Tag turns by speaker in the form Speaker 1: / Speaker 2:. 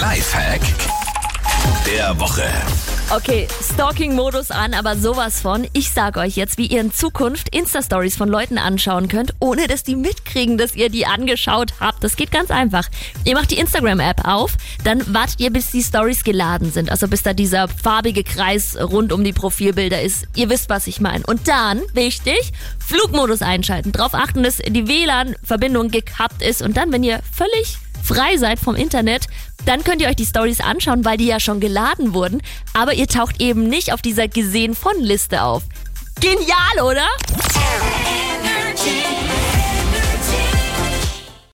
Speaker 1: Lifehack der Woche.
Speaker 2: Okay, Stalking-Modus an, aber sowas von. Ich sag euch jetzt, wie ihr in Zukunft Insta-Stories von Leuten anschauen könnt, ohne dass die mitkriegen, dass ihr die angeschaut habt. Das geht ganz einfach. Ihr macht die Instagram-App auf, dann wartet ihr, bis die Stories geladen sind. Also bis da dieser farbige Kreis rund um die Profilbilder ist. Ihr wisst, was ich meine. Und dann, wichtig, Flugmodus einschalten. Darauf achten, dass die WLAN-Verbindung gekappt ist. Und dann, wenn ihr völlig frei seid vom Internet, dann könnt ihr euch die Stories anschauen, weil die ja schon geladen wurden, aber ihr taucht eben nicht auf dieser gesehen von Liste auf. Genial, oder?